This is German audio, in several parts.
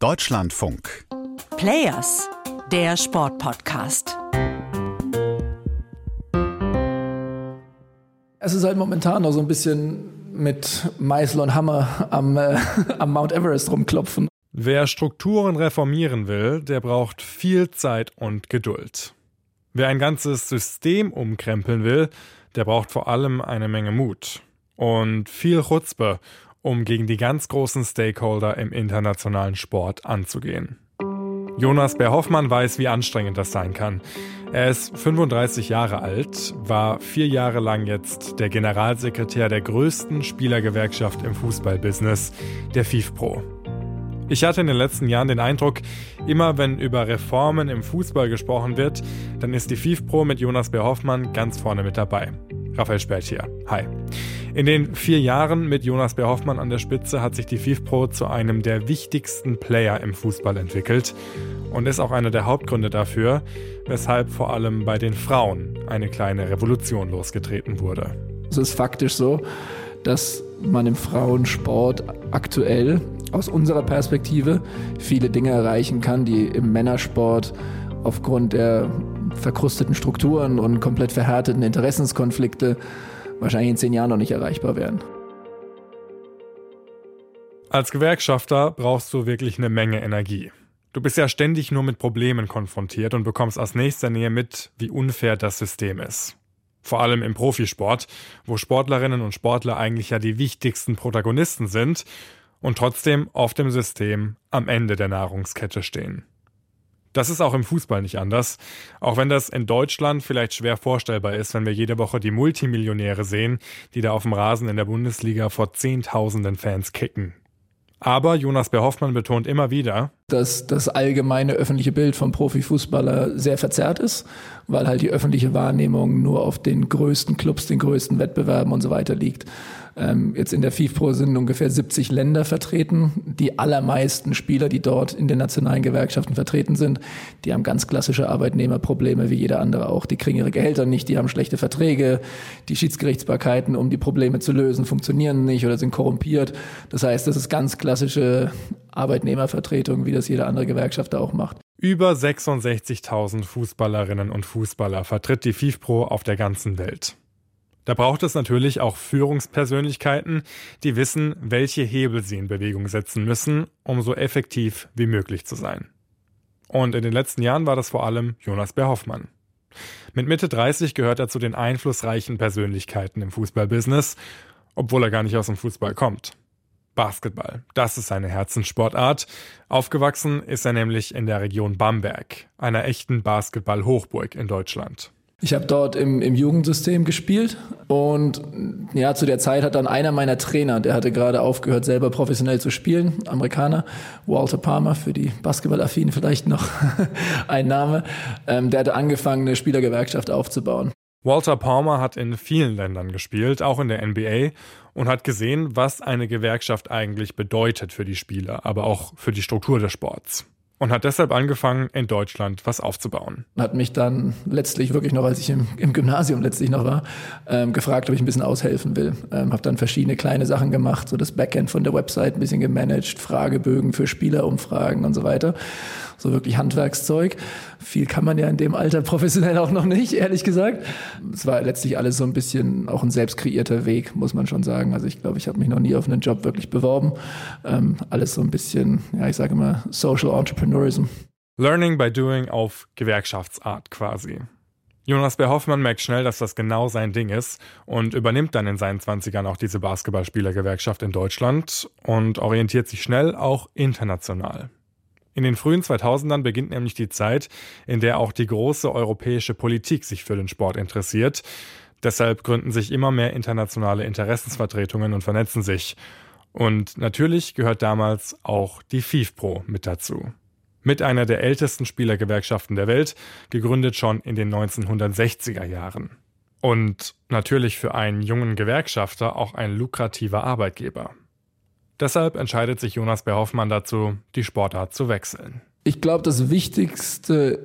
Deutschlandfunk. Players, der Sportpodcast. Es ist halt momentan noch so ein bisschen mit Meißel und Hammer am, äh, am Mount Everest rumklopfen. Wer Strukturen reformieren will, der braucht viel Zeit und Geduld. Wer ein ganzes System umkrempeln will, der braucht vor allem eine Menge Mut und viel Chutzpe, um gegen die ganz großen Stakeholder im internationalen Sport anzugehen. Jonas Bär-Hoffmann weiß, wie anstrengend das sein kann. Er ist 35 Jahre alt, war vier Jahre lang jetzt der Generalsekretär der größten Spielergewerkschaft im Fußballbusiness, der FIFPro. Ich hatte in den letzten Jahren den Eindruck, immer wenn über Reformen im Fußball gesprochen wird, dann ist die FIFPro mit Jonas Bär-Hoffmann ganz vorne mit dabei. Raphael Spät hier. Hi. In den vier Jahren mit Jonas Bär Hoffmann an der Spitze hat sich die FIFPro zu einem der wichtigsten Player im Fußball entwickelt und ist auch einer der Hauptgründe dafür, weshalb vor allem bei den Frauen eine kleine Revolution losgetreten wurde. Es ist faktisch so, dass man im Frauensport aktuell aus unserer Perspektive viele Dinge erreichen kann, die im Männersport aufgrund der verkrusteten Strukturen und komplett verhärteten Interessenskonflikte wahrscheinlich in zehn Jahren noch nicht erreichbar werden. Als Gewerkschafter brauchst du wirklich eine Menge Energie. Du bist ja ständig nur mit Problemen konfrontiert und bekommst aus nächster Nähe mit, wie unfair das System ist. Vor allem im Profisport, wo Sportlerinnen und Sportler eigentlich ja die wichtigsten Protagonisten sind und trotzdem auf dem System am Ende der Nahrungskette stehen. Das ist auch im Fußball nicht anders. Auch wenn das in Deutschland vielleicht schwer vorstellbar ist, wenn wir jede Woche die Multimillionäre sehen, die da auf dem Rasen in der Bundesliga vor Zehntausenden Fans kicken. Aber Jonas Behoffmann betont immer wieder, dass das allgemeine öffentliche Bild vom Profifußballer sehr verzerrt ist, weil halt die öffentliche Wahrnehmung nur auf den größten Clubs, den größten Wettbewerben und so weiter liegt. Ähm, jetzt in der FIFPro sind ungefähr 70 Länder vertreten. Die allermeisten Spieler, die dort in den nationalen Gewerkschaften vertreten sind, die haben ganz klassische Arbeitnehmerprobleme wie jeder andere auch. Die kriegen ihre Gehälter nicht, die haben schlechte Verträge, die Schiedsgerichtsbarkeiten, um die Probleme zu lösen, funktionieren nicht oder sind korrumpiert. Das heißt, das ist ganz klassische Arbeitnehmervertretung, wie das jede andere Gewerkschaft auch macht. Über 66.000 Fußballerinnen und Fußballer vertritt die FIFPro auf der ganzen Welt. Da braucht es natürlich auch Führungspersönlichkeiten, die wissen, welche Hebel sie in Bewegung setzen müssen, um so effektiv wie möglich zu sein. Und in den letzten Jahren war das vor allem Jonas Bär-Hoffmann. Mit Mitte 30 gehört er zu den einflussreichen Persönlichkeiten im Fußballbusiness, obwohl er gar nicht aus dem Fußball kommt. Basketball, das ist seine Herzenssportart. Aufgewachsen ist er nämlich in der Region Bamberg, einer echten Basketball-Hochburg in Deutschland. Ich habe dort im, im Jugendsystem gespielt und ja, zu der Zeit hat dann einer meiner Trainer, der hatte gerade aufgehört, selber professionell zu spielen, Amerikaner, Walter Palmer, für die Basketballaffinen vielleicht noch ein Name, ähm, der hatte angefangen, eine Spielergewerkschaft aufzubauen. Walter Palmer hat in vielen Ländern gespielt, auch in der NBA, und hat gesehen, was eine Gewerkschaft eigentlich bedeutet für die Spieler, aber auch für die Struktur des Sports und hat deshalb angefangen, in Deutschland was aufzubauen. Hat mich dann letztlich wirklich noch, als ich im, im Gymnasium letztlich noch war, ähm, gefragt, ob ich ein bisschen aushelfen will. Ähm, habe dann verschiedene kleine Sachen gemacht, so das Backend von der Website ein bisschen gemanagt, Fragebögen für Spielerumfragen und so weiter. So wirklich Handwerkszeug. Viel kann man ja in dem Alter professionell auch noch nicht, ehrlich gesagt. Es war letztlich alles so ein bisschen auch ein selbst kreierter Weg, muss man schon sagen. Also ich glaube, ich habe mich noch nie auf einen Job wirklich beworben. Ähm, alles so ein bisschen, ja, ich sage immer Social Entrepreneur Entrepreneurism. Learning by Doing auf Gewerkschaftsart quasi. Jonas Bär Hoffmann merkt schnell, dass das genau sein Ding ist und übernimmt dann in seinen 20ern auch diese Basketballspielergewerkschaft in Deutschland und orientiert sich schnell auch international. In den frühen 2000ern beginnt nämlich die Zeit, in der auch die große europäische Politik sich für den Sport interessiert. Deshalb gründen sich immer mehr internationale Interessensvertretungen und vernetzen sich. Und natürlich gehört damals auch die FIFPro mit dazu mit einer der ältesten Spielergewerkschaften der Welt, gegründet schon in den 1960er Jahren. Und natürlich für einen jungen Gewerkschafter auch ein lukrativer Arbeitgeber. Deshalb entscheidet sich Jonas Bär-Hoffmann dazu, die Sportart zu wechseln. Ich glaube, das Wichtigste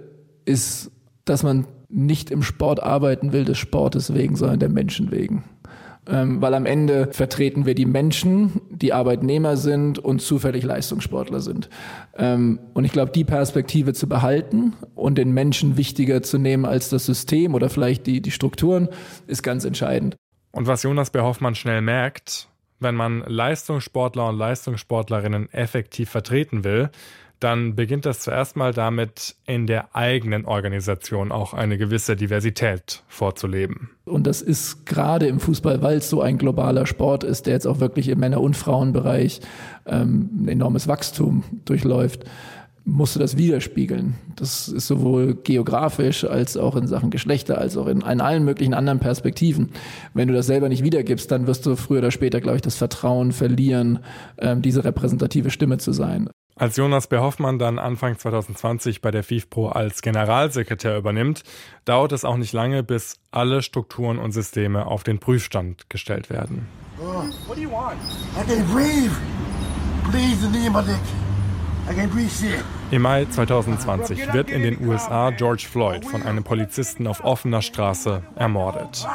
ist, dass man nicht im Sport arbeiten will des Sportes wegen, sondern der Menschen wegen. Ähm, weil am Ende vertreten wir die Menschen, die Arbeitnehmer sind und zufällig Leistungssportler sind. Ähm, und ich glaube, die Perspektive zu behalten und den Menschen wichtiger zu nehmen als das System oder vielleicht die, die Strukturen, ist ganz entscheidend. Und was Jonas B. Schnell merkt, wenn man Leistungssportler und Leistungssportlerinnen effektiv vertreten will, dann beginnt das zuerst mal damit, in der eigenen Organisation auch eine gewisse Diversität vorzuleben. Und das ist gerade im Fußball, weil es so ein globaler Sport ist, der jetzt auch wirklich im Männer- und Frauenbereich ähm, ein enormes Wachstum durchläuft, musst du das widerspiegeln. Das ist sowohl geografisch als auch in Sachen Geschlechter, als auch in, in allen möglichen anderen Perspektiven. Wenn du das selber nicht wiedergibst, dann wirst du früher oder später, glaube ich, das Vertrauen verlieren, ähm, diese repräsentative Stimme zu sein. Als Jonas B. Hoffmann dann Anfang 2020 bei der FIFPro als Generalsekretär übernimmt, dauert es auch nicht lange, bis alle Strukturen und Systeme auf den Prüfstand gestellt werden. Oh. What do you want? I can breathe. Please, im Mai 2020 wird in den USA George Floyd von einem Polizisten auf offener Straße ermordet.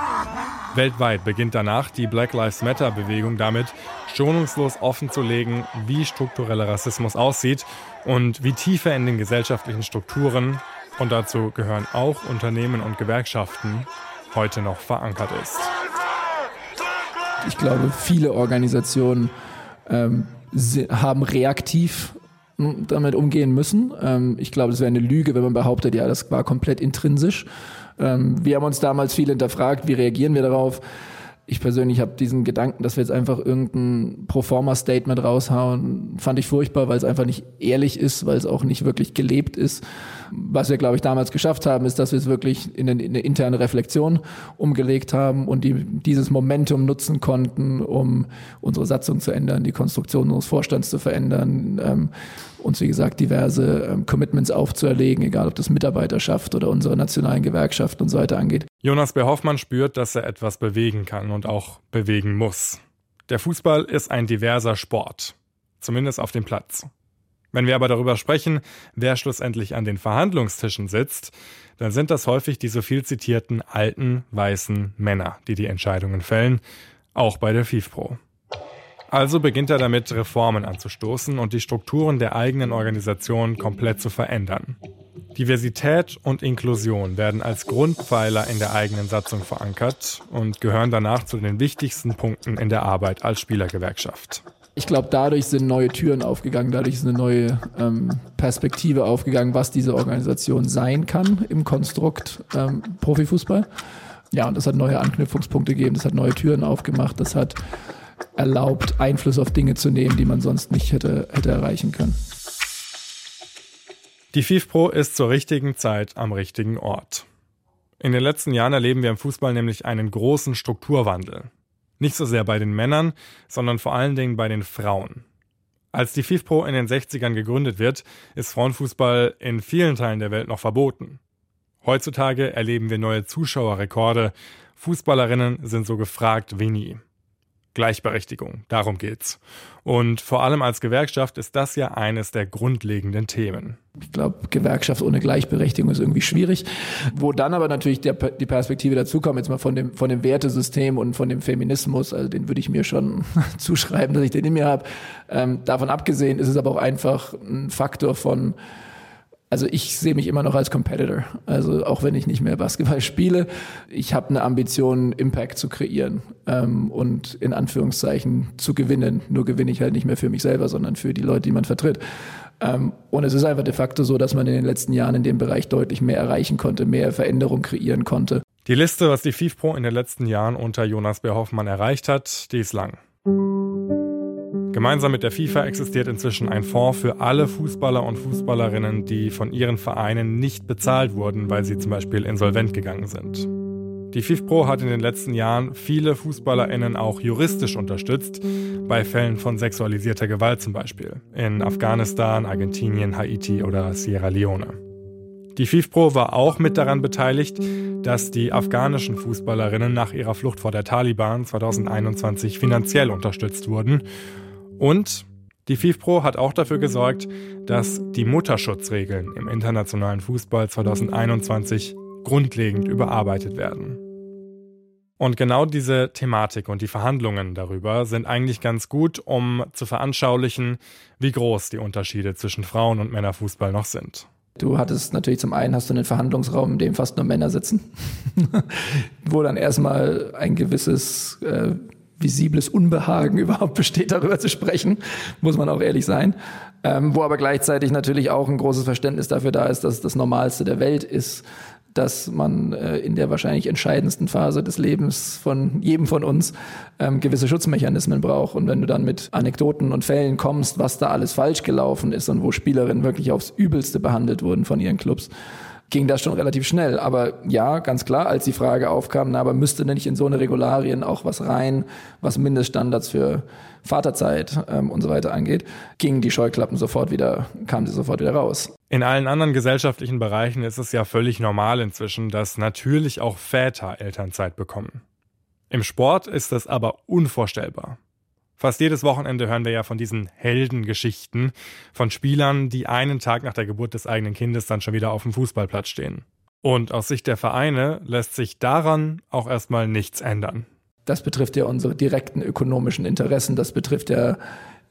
Weltweit beginnt danach die Black Lives Matter-Bewegung damit, schonungslos offenzulegen, wie struktureller Rassismus aussieht und wie tiefer in den gesellschaftlichen Strukturen, und dazu gehören auch Unternehmen und Gewerkschaften, heute noch verankert ist. Ich glaube, viele Organisationen ähm, haben reaktiv damit umgehen müssen. Ähm, ich glaube, es wäre eine Lüge, wenn man behauptet, ja, das war komplett intrinsisch. Ähm, wir haben uns damals viel hinterfragt, wie reagieren wir darauf? Ich persönlich habe diesen Gedanken, dass wir jetzt einfach irgendein Proforma-Statement raushauen, fand ich furchtbar, weil es einfach nicht ehrlich ist, weil es auch nicht wirklich gelebt ist. Was wir, glaube ich, damals geschafft haben, ist, dass wir es wirklich in eine, in eine interne Reflexion umgelegt haben und die, dieses Momentum nutzen konnten, um unsere Satzung zu ändern, die Konstruktion unseres Vorstands zu verändern, ähm, uns, wie gesagt, diverse ähm, Commitments aufzuerlegen, egal ob das Mitarbeiterschaft oder unsere nationalen Gewerkschaften und so weiter angeht. Jonas B. Hoffmann spürt, dass er etwas bewegen kann und auch bewegen muss. Der Fußball ist ein diverser Sport, zumindest auf dem Platz. Wenn wir aber darüber sprechen, wer schlussendlich an den Verhandlungstischen sitzt, dann sind das häufig die so viel zitierten alten, weißen Männer, die die Entscheidungen fällen, auch bei der FIFPro. Also beginnt er damit, Reformen anzustoßen und die Strukturen der eigenen Organisation komplett zu verändern. Diversität und Inklusion werden als Grundpfeiler in der eigenen Satzung verankert und gehören danach zu den wichtigsten Punkten in der Arbeit als Spielergewerkschaft. Ich glaube, dadurch sind neue Türen aufgegangen, dadurch ist eine neue ähm, Perspektive aufgegangen, was diese Organisation sein kann im Konstrukt ähm, Profifußball. Ja, und das hat neue Anknüpfungspunkte gegeben, das hat neue Türen aufgemacht, das hat erlaubt, Einfluss auf Dinge zu nehmen, die man sonst nicht hätte, hätte erreichen können. Die FIFPro ist zur richtigen Zeit am richtigen Ort. In den letzten Jahren erleben wir im Fußball nämlich einen großen Strukturwandel. Nicht so sehr bei den Männern, sondern vor allen Dingen bei den Frauen. Als die FIFPro in den 60ern gegründet wird, ist Frauenfußball in vielen Teilen der Welt noch verboten. Heutzutage erleben wir neue Zuschauerrekorde. Fußballerinnen sind so gefragt wie nie. Gleichberechtigung, darum geht's. Und vor allem als Gewerkschaft ist das ja eines der grundlegenden Themen. Ich glaube, Gewerkschaft ohne Gleichberechtigung ist irgendwie schwierig. Wo dann aber natürlich der, die Perspektive dazukommt, jetzt mal von dem, von dem Wertesystem und von dem Feminismus, also den würde ich mir schon zuschreiben, dass ich den in mir habe. Ähm, davon abgesehen ist es aber auch einfach ein Faktor von also ich sehe mich immer noch als Competitor. Also auch wenn ich nicht mehr Basketball spiele, ich habe eine Ambition, Impact zu kreieren ähm, und in Anführungszeichen zu gewinnen. Nur gewinne ich halt nicht mehr für mich selber, sondern für die Leute, die man vertritt. Ähm, und es ist einfach de facto so, dass man in den letzten Jahren in dem Bereich deutlich mehr erreichen konnte, mehr Veränderung kreieren konnte. Die Liste, was die FIFPro in den letzten Jahren unter Jonas B. Hoffmann erreicht hat, die ist lang. Gemeinsam mit der FIFA existiert inzwischen ein Fonds für alle Fußballer und Fußballerinnen, die von ihren Vereinen nicht bezahlt wurden, weil sie zum Beispiel insolvent gegangen sind. Die FIFPro hat in den letzten Jahren viele FußballerInnen auch juristisch unterstützt, bei Fällen von sexualisierter Gewalt zum Beispiel, in Afghanistan, Argentinien, Haiti oder Sierra Leone. Die FIFPro war auch mit daran beteiligt, dass die afghanischen Fußballerinnen nach ihrer Flucht vor der Taliban 2021 finanziell unterstützt wurden und die FIFPro hat auch dafür gesorgt, dass die Mutterschutzregeln im internationalen Fußball 2021 grundlegend überarbeitet werden. Und genau diese Thematik und die Verhandlungen darüber sind eigentlich ganz gut, um zu veranschaulichen, wie groß die Unterschiede zwischen Frauen- und Männerfußball noch sind. Du hattest natürlich zum einen hast du einen Verhandlungsraum, in dem fast nur Männer sitzen, wo dann erstmal ein gewisses äh, visibles Unbehagen überhaupt besteht, darüber zu sprechen, muss man auch ehrlich sein. Ähm, wo aber gleichzeitig natürlich auch ein großes Verständnis dafür da ist, dass das Normalste der Welt ist, dass man äh, in der wahrscheinlich entscheidendsten Phase des Lebens von jedem von uns ähm, gewisse Schutzmechanismen braucht. Und wenn du dann mit Anekdoten und Fällen kommst, was da alles falsch gelaufen ist und wo Spielerinnen wirklich aufs Übelste behandelt wurden von ihren Clubs, ging das schon relativ schnell. Aber ja, ganz klar, als die Frage aufkam, na, aber müsste denn nicht in so eine Regularien auch was rein, was Mindeststandards für Vaterzeit ähm, und so weiter angeht, gingen die Scheuklappen sofort wieder, kamen sie sofort wieder raus. In allen anderen gesellschaftlichen Bereichen ist es ja völlig normal inzwischen, dass natürlich auch Väter Elternzeit bekommen. Im Sport ist das aber unvorstellbar. Fast jedes Wochenende hören wir ja von diesen Heldengeschichten von Spielern, die einen Tag nach der Geburt des eigenen Kindes dann schon wieder auf dem Fußballplatz stehen. Und aus Sicht der Vereine lässt sich daran auch erstmal nichts ändern. Das betrifft ja unsere direkten ökonomischen Interessen, das betrifft ja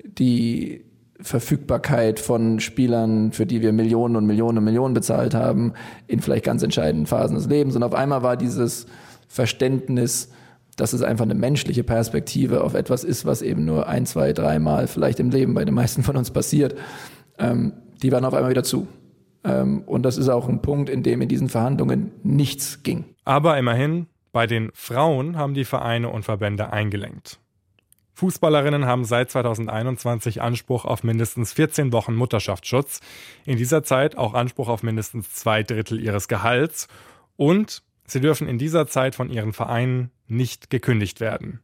die Verfügbarkeit von Spielern, für die wir Millionen und Millionen und Millionen bezahlt haben, in vielleicht ganz entscheidenden Phasen des Lebens. Und auf einmal war dieses Verständnis, dass es einfach eine menschliche Perspektive auf etwas ist, was eben nur ein, zwei, dreimal vielleicht im Leben bei den meisten von uns passiert, ähm, die waren auf einmal wieder zu. Ähm, und das ist auch ein Punkt, in dem in diesen Verhandlungen nichts ging. Aber immerhin, bei den Frauen haben die Vereine und Verbände eingelenkt. Fußballerinnen haben seit 2021 Anspruch auf mindestens 14 Wochen Mutterschaftsschutz, in dieser Zeit auch Anspruch auf mindestens zwei Drittel ihres Gehalts und sie dürfen in dieser Zeit von ihren Vereinen nicht gekündigt werden.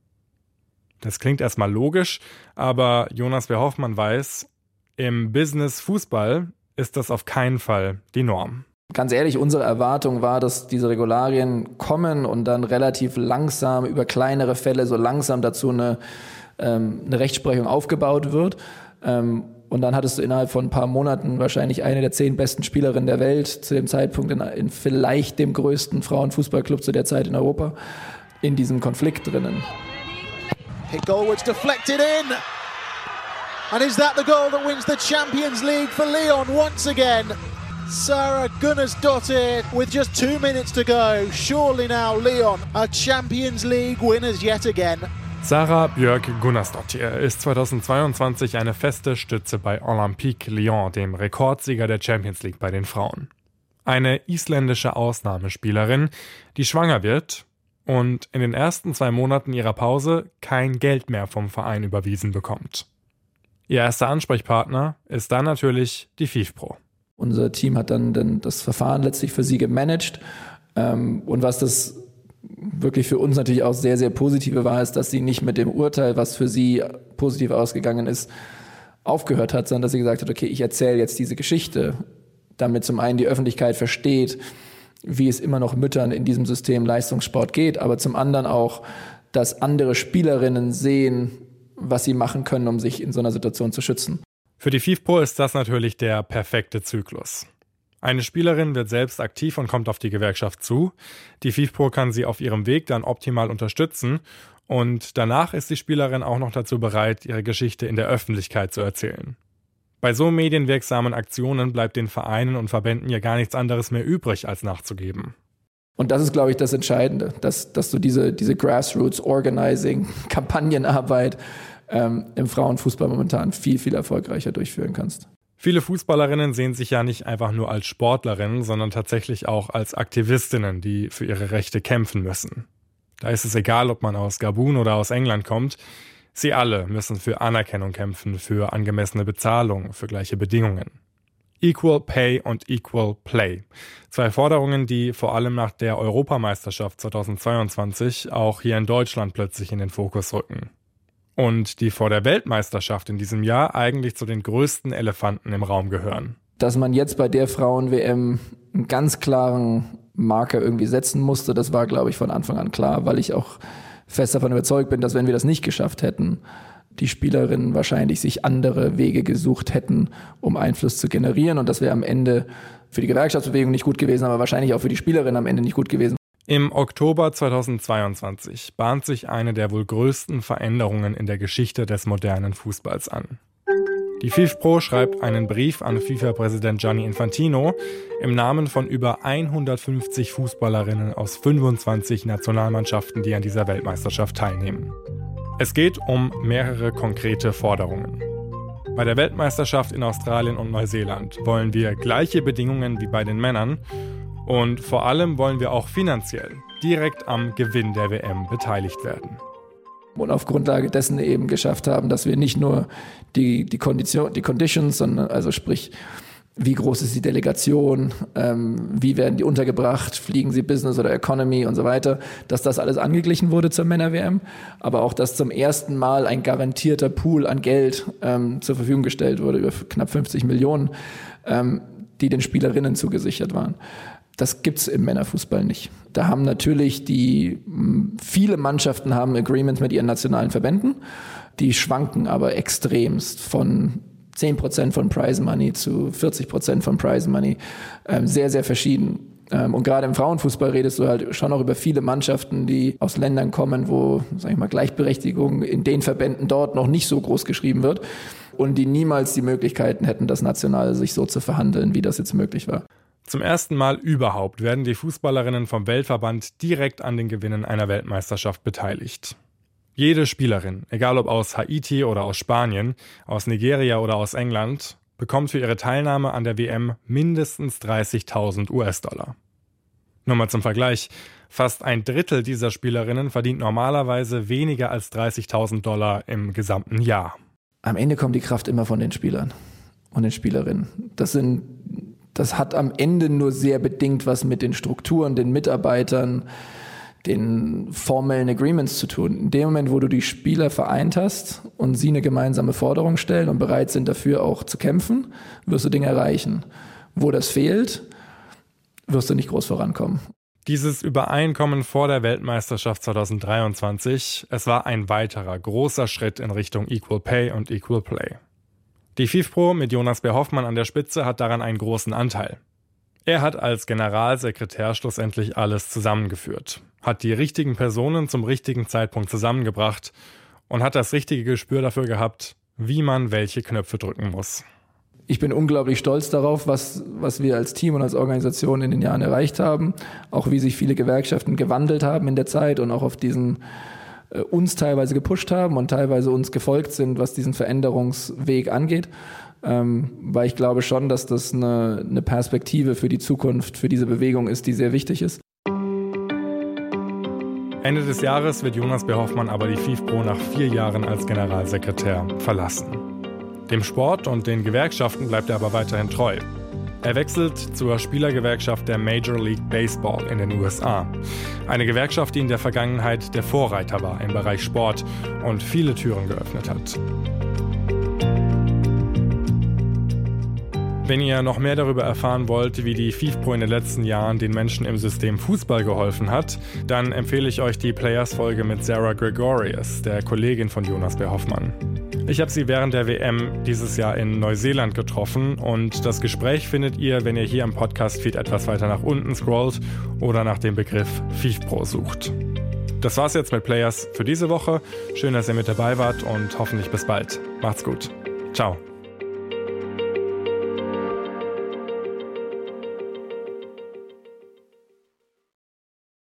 Das klingt erstmal logisch, aber Jonas W. Weiß, im Business Fußball ist das auf keinen Fall die Norm. Ganz ehrlich, unsere Erwartung war, dass diese Regularien kommen und dann relativ langsam über kleinere Fälle so langsam dazu eine, ähm, eine Rechtsprechung aufgebaut wird. Ähm, und dann hattest du innerhalb von ein paar Monaten wahrscheinlich eine der zehn besten Spielerinnen der Welt, zu dem Zeitpunkt in, in vielleicht dem größten Frauenfußballclub zu der Zeit in Europa in diesem Konflikt drinnen. Hit goal which deflected in. And is that the goal that wins the Champions League for Leon once again? Sarah Gunnarsdottir with just two minutes to go. Surely now Leon are Champions League winners yet again. Sarah Björk Gunnarsdottir ist 2022 eine feste Stütze bei Olympique Lyon, dem Rekordsieger der Champions League bei den Frauen. Eine isländische Ausnahmespielerin, die schwanger wird und in den ersten zwei Monaten ihrer Pause kein Geld mehr vom Verein überwiesen bekommt. Ihr erster Ansprechpartner ist dann natürlich die FIFPro. Unser Team hat dann, dann das Verfahren letztlich für sie gemanagt. Ähm, und was das wirklich für uns natürlich auch sehr, sehr positive war, ist, dass sie nicht mit dem Urteil, was für sie positiv ausgegangen ist, aufgehört hat, sondern dass sie gesagt hat, okay, ich erzähle jetzt diese Geschichte, damit zum einen die Öffentlichkeit versteht, wie es immer noch Müttern in diesem System Leistungssport geht, aber zum anderen auch, dass andere Spielerinnen sehen, was sie machen können, um sich in so einer Situation zu schützen. Für die FIFPro ist das natürlich der perfekte Zyklus. Eine Spielerin wird selbst aktiv und kommt auf die Gewerkschaft zu. Die FIFPro kann sie auf ihrem Weg dann optimal unterstützen und danach ist die Spielerin auch noch dazu bereit, ihre Geschichte in der Öffentlichkeit zu erzählen. Bei so medienwirksamen Aktionen bleibt den Vereinen und Verbänden ja gar nichts anderes mehr übrig, als nachzugeben. Und das ist, glaube ich, das Entscheidende, dass, dass du diese, diese Grassroots-Organizing, Kampagnenarbeit ähm, im Frauenfußball momentan viel, viel erfolgreicher durchführen kannst. Viele Fußballerinnen sehen sich ja nicht einfach nur als Sportlerinnen, sondern tatsächlich auch als Aktivistinnen, die für ihre Rechte kämpfen müssen. Da ist es egal, ob man aus Gabun oder aus England kommt. Sie alle müssen für Anerkennung kämpfen, für angemessene Bezahlung, für gleiche Bedingungen. Equal Pay und Equal Play. Zwei Forderungen, die vor allem nach der Europameisterschaft 2022 auch hier in Deutschland plötzlich in den Fokus rücken. Und die vor der Weltmeisterschaft in diesem Jahr eigentlich zu den größten Elefanten im Raum gehören. Dass man jetzt bei der Frauen-WM einen ganz klaren Marker irgendwie setzen musste, das war, glaube ich, von Anfang an klar, weil ich auch fest davon überzeugt bin, dass wenn wir das nicht geschafft hätten, die Spielerinnen wahrscheinlich sich andere Wege gesucht hätten, um Einfluss zu generieren und das wäre am Ende für die Gewerkschaftsbewegung nicht gut gewesen, aber wahrscheinlich auch für die Spielerinnen am Ende nicht gut gewesen. Im Oktober 2022 bahnt sich eine der wohl größten Veränderungen in der Geschichte des modernen Fußballs an. Die FIFPro schreibt einen Brief an FIFA-Präsident Gianni Infantino im Namen von über 150 Fußballerinnen aus 25 Nationalmannschaften, die an dieser Weltmeisterschaft teilnehmen. Es geht um mehrere konkrete Forderungen. Bei der Weltmeisterschaft in Australien und Neuseeland wollen wir gleiche Bedingungen wie bei den Männern und vor allem wollen wir auch finanziell direkt am Gewinn der WM beteiligt werden. Und auf Grundlage dessen eben geschafft haben, dass wir nicht nur die, die, Kondition, die Conditions, sondern also sprich, wie groß ist die Delegation, ähm, wie werden die untergebracht, fliegen sie Business oder Economy und so weiter, dass das alles angeglichen wurde zur Männer-WM, aber auch, dass zum ersten Mal ein garantierter Pool an Geld ähm, zur Verfügung gestellt wurde, über knapp 50 Millionen, ähm, die den Spielerinnen zugesichert waren. Das gibt's im Männerfußball nicht. Da haben natürlich die, viele Mannschaften haben Agreements mit ihren nationalen Verbänden. Die schwanken aber extremst von 10% von Prize Money zu 40% von Prize Money. Ähm, sehr, sehr verschieden. Ähm, und gerade im Frauenfußball redest du halt schon auch über viele Mannschaften, die aus Ländern kommen, wo, sag ich mal, Gleichberechtigung in den Verbänden dort noch nicht so groß geschrieben wird und die niemals die Möglichkeiten hätten, das national sich so zu verhandeln, wie das jetzt möglich war. Zum ersten Mal überhaupt werden die Fußballerinnen vom Weltverband direkt an den Gewinnen einer Weltmeisterschaft beteiligt. Jede Spielerin, egal ob aus Haiti oder aus Spanien, aus Nigeria oder aus England, bekommt für ihre Teilnahme an der WM mindestens 30.000 US-Dollar. Nur mal zum Vergleich, fast ein Drittel dieser Spielerinnen verdient normalerweise weniger als 30.000 Dollar im gesamten Jahr. Am Ende kommt die Kraft immer von den Spielern und den Spielerinnen. Das sind das hat am Ende nur sehr bedingt was mit den Strukturen, den Mitarbeitern, den formellen Agreements zu tun. In dem Moment, wo du die Spieler vereint hast und sie eine gemeinsame Forderung stellen und bereit sind dafür auch zu kämpfen, wirst du Dinge erreichen. Wo das fehlt, wirst du nicht groß vorankommen. Dieses Übereinkommen vor der Weltmeisterschaft 2023, es war ein weiterer großer Schritt in Richtung Equal Pay und Equal Play. Die FIFPro mit Jonas B. Hoffmann an der Spitze hat daran einen großen Anteil. Er hat als Generalsekretär schlussendlich alles zusammengeführt, hat die richtigen Personen zum richtigen Zeitpunkt zusammengebracht und hat das richtige Gespür dafür gehabt, wie man welche Knöpfe drücken muss. Ich bin unglaublich stolz darauf, was, was wir als Team und als Organisation in den Jahren erreicht haben, auch wie sich viele Gewerkschaften gewandelt haben in der Zeit und auch auf diesen uns teilweise gepusht haben und teilweise uns gefolgt sind, was diesen Veränderungsweg angeht. Ähm, weil ich glaube schon, dass das eine, eine Perspektive für die Zukunft, für diese Bewegung ist, die sehr wichtig ist. Ende des Jahres wird Jonas B. Hoffmann aber die FIFPro nach vier Jahren als Generalsekretär verlassen. Dem Sport und den Gewerkschaften bleibt er aber weiterhin treu. Er wechselt zur Spielergewerkschaft der Major League Baseball in den USA. Eine Gewerkschaft, die in der Vergangenheit der Vorreiter war im Bereich Sport und viele Türen geöffnet hat. Wenn ihr noch mehr darüber erfahren wollt, wie die FIFPro in den letzten Jahren den Menschen im System Fußball geholfen hat, dann empfehle ich euch die Players-Folge mit Sarah Gregorius, der Kollegin von Jonas B. Hoffmann. Ich habe sie während der WM dieses Jahr in Neuseeland getroffen und das Gespräch findet ihr, wenn ihr hier im Podcast-Feed etwas weiter nach unten scrollt oder nach dem Begriff FIFPro sucht. Das war's jetzt mit Players für diese Woche. Schön, dass ihr mit dabei wart und hoffentlich bis bald. Macht's gut. Ciao.